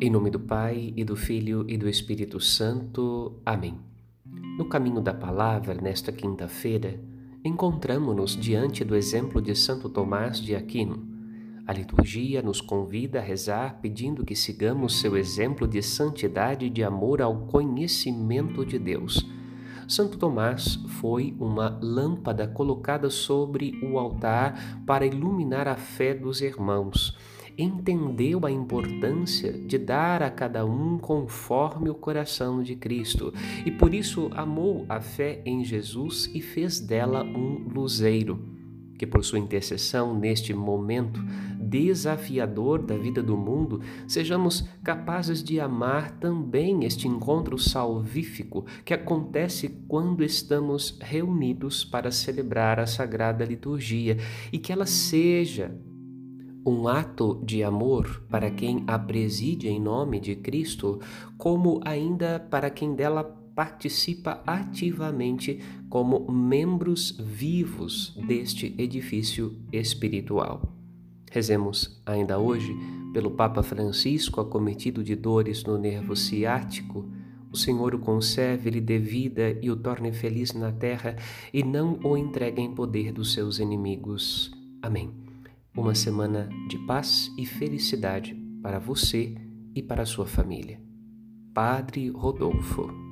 Em nome do Pai, e do Filho e do Espírito Santo. Amém. No caminho da palavra, nesta quinta-feira, encontramos-nos diante do exemplo de Santo Tomás de Aquino. A liturgia nos convida a rezar pedindo que sigamos seu exemplo de santidade e de amor ao conhecimento de Deus. Santo Tomás foi uma lâmpada colocada sobre o altar para iluminar a fé dos irmãos entendeu a importância de dar a cada um conforme o coração de Cristo e por isso amou a fé em Jesus e fez dela um luzeiro. Que por sua intercessão neste momento desafiador da vida do mundo, sejamos capazes de amar também este encontro salvífico que acontece quando estamos reunidos para celebrar a sagrada liturgia e que ela seja um ato de amor para quem a preside em nome de Cristo, como ainda para quem dela participa ativamente como membros vivos deste edifício espiritual. Rezemos ainda hoje pelo Papa Francisco, acometido de dores no nervo ciático. O Senhor o conserve, lhe dê vida e o torne feliz na terra e não o entregue em poder dos seus inimigos. Amém uma semana de paz e felicidade para você e para sua família. Padre Rodolfo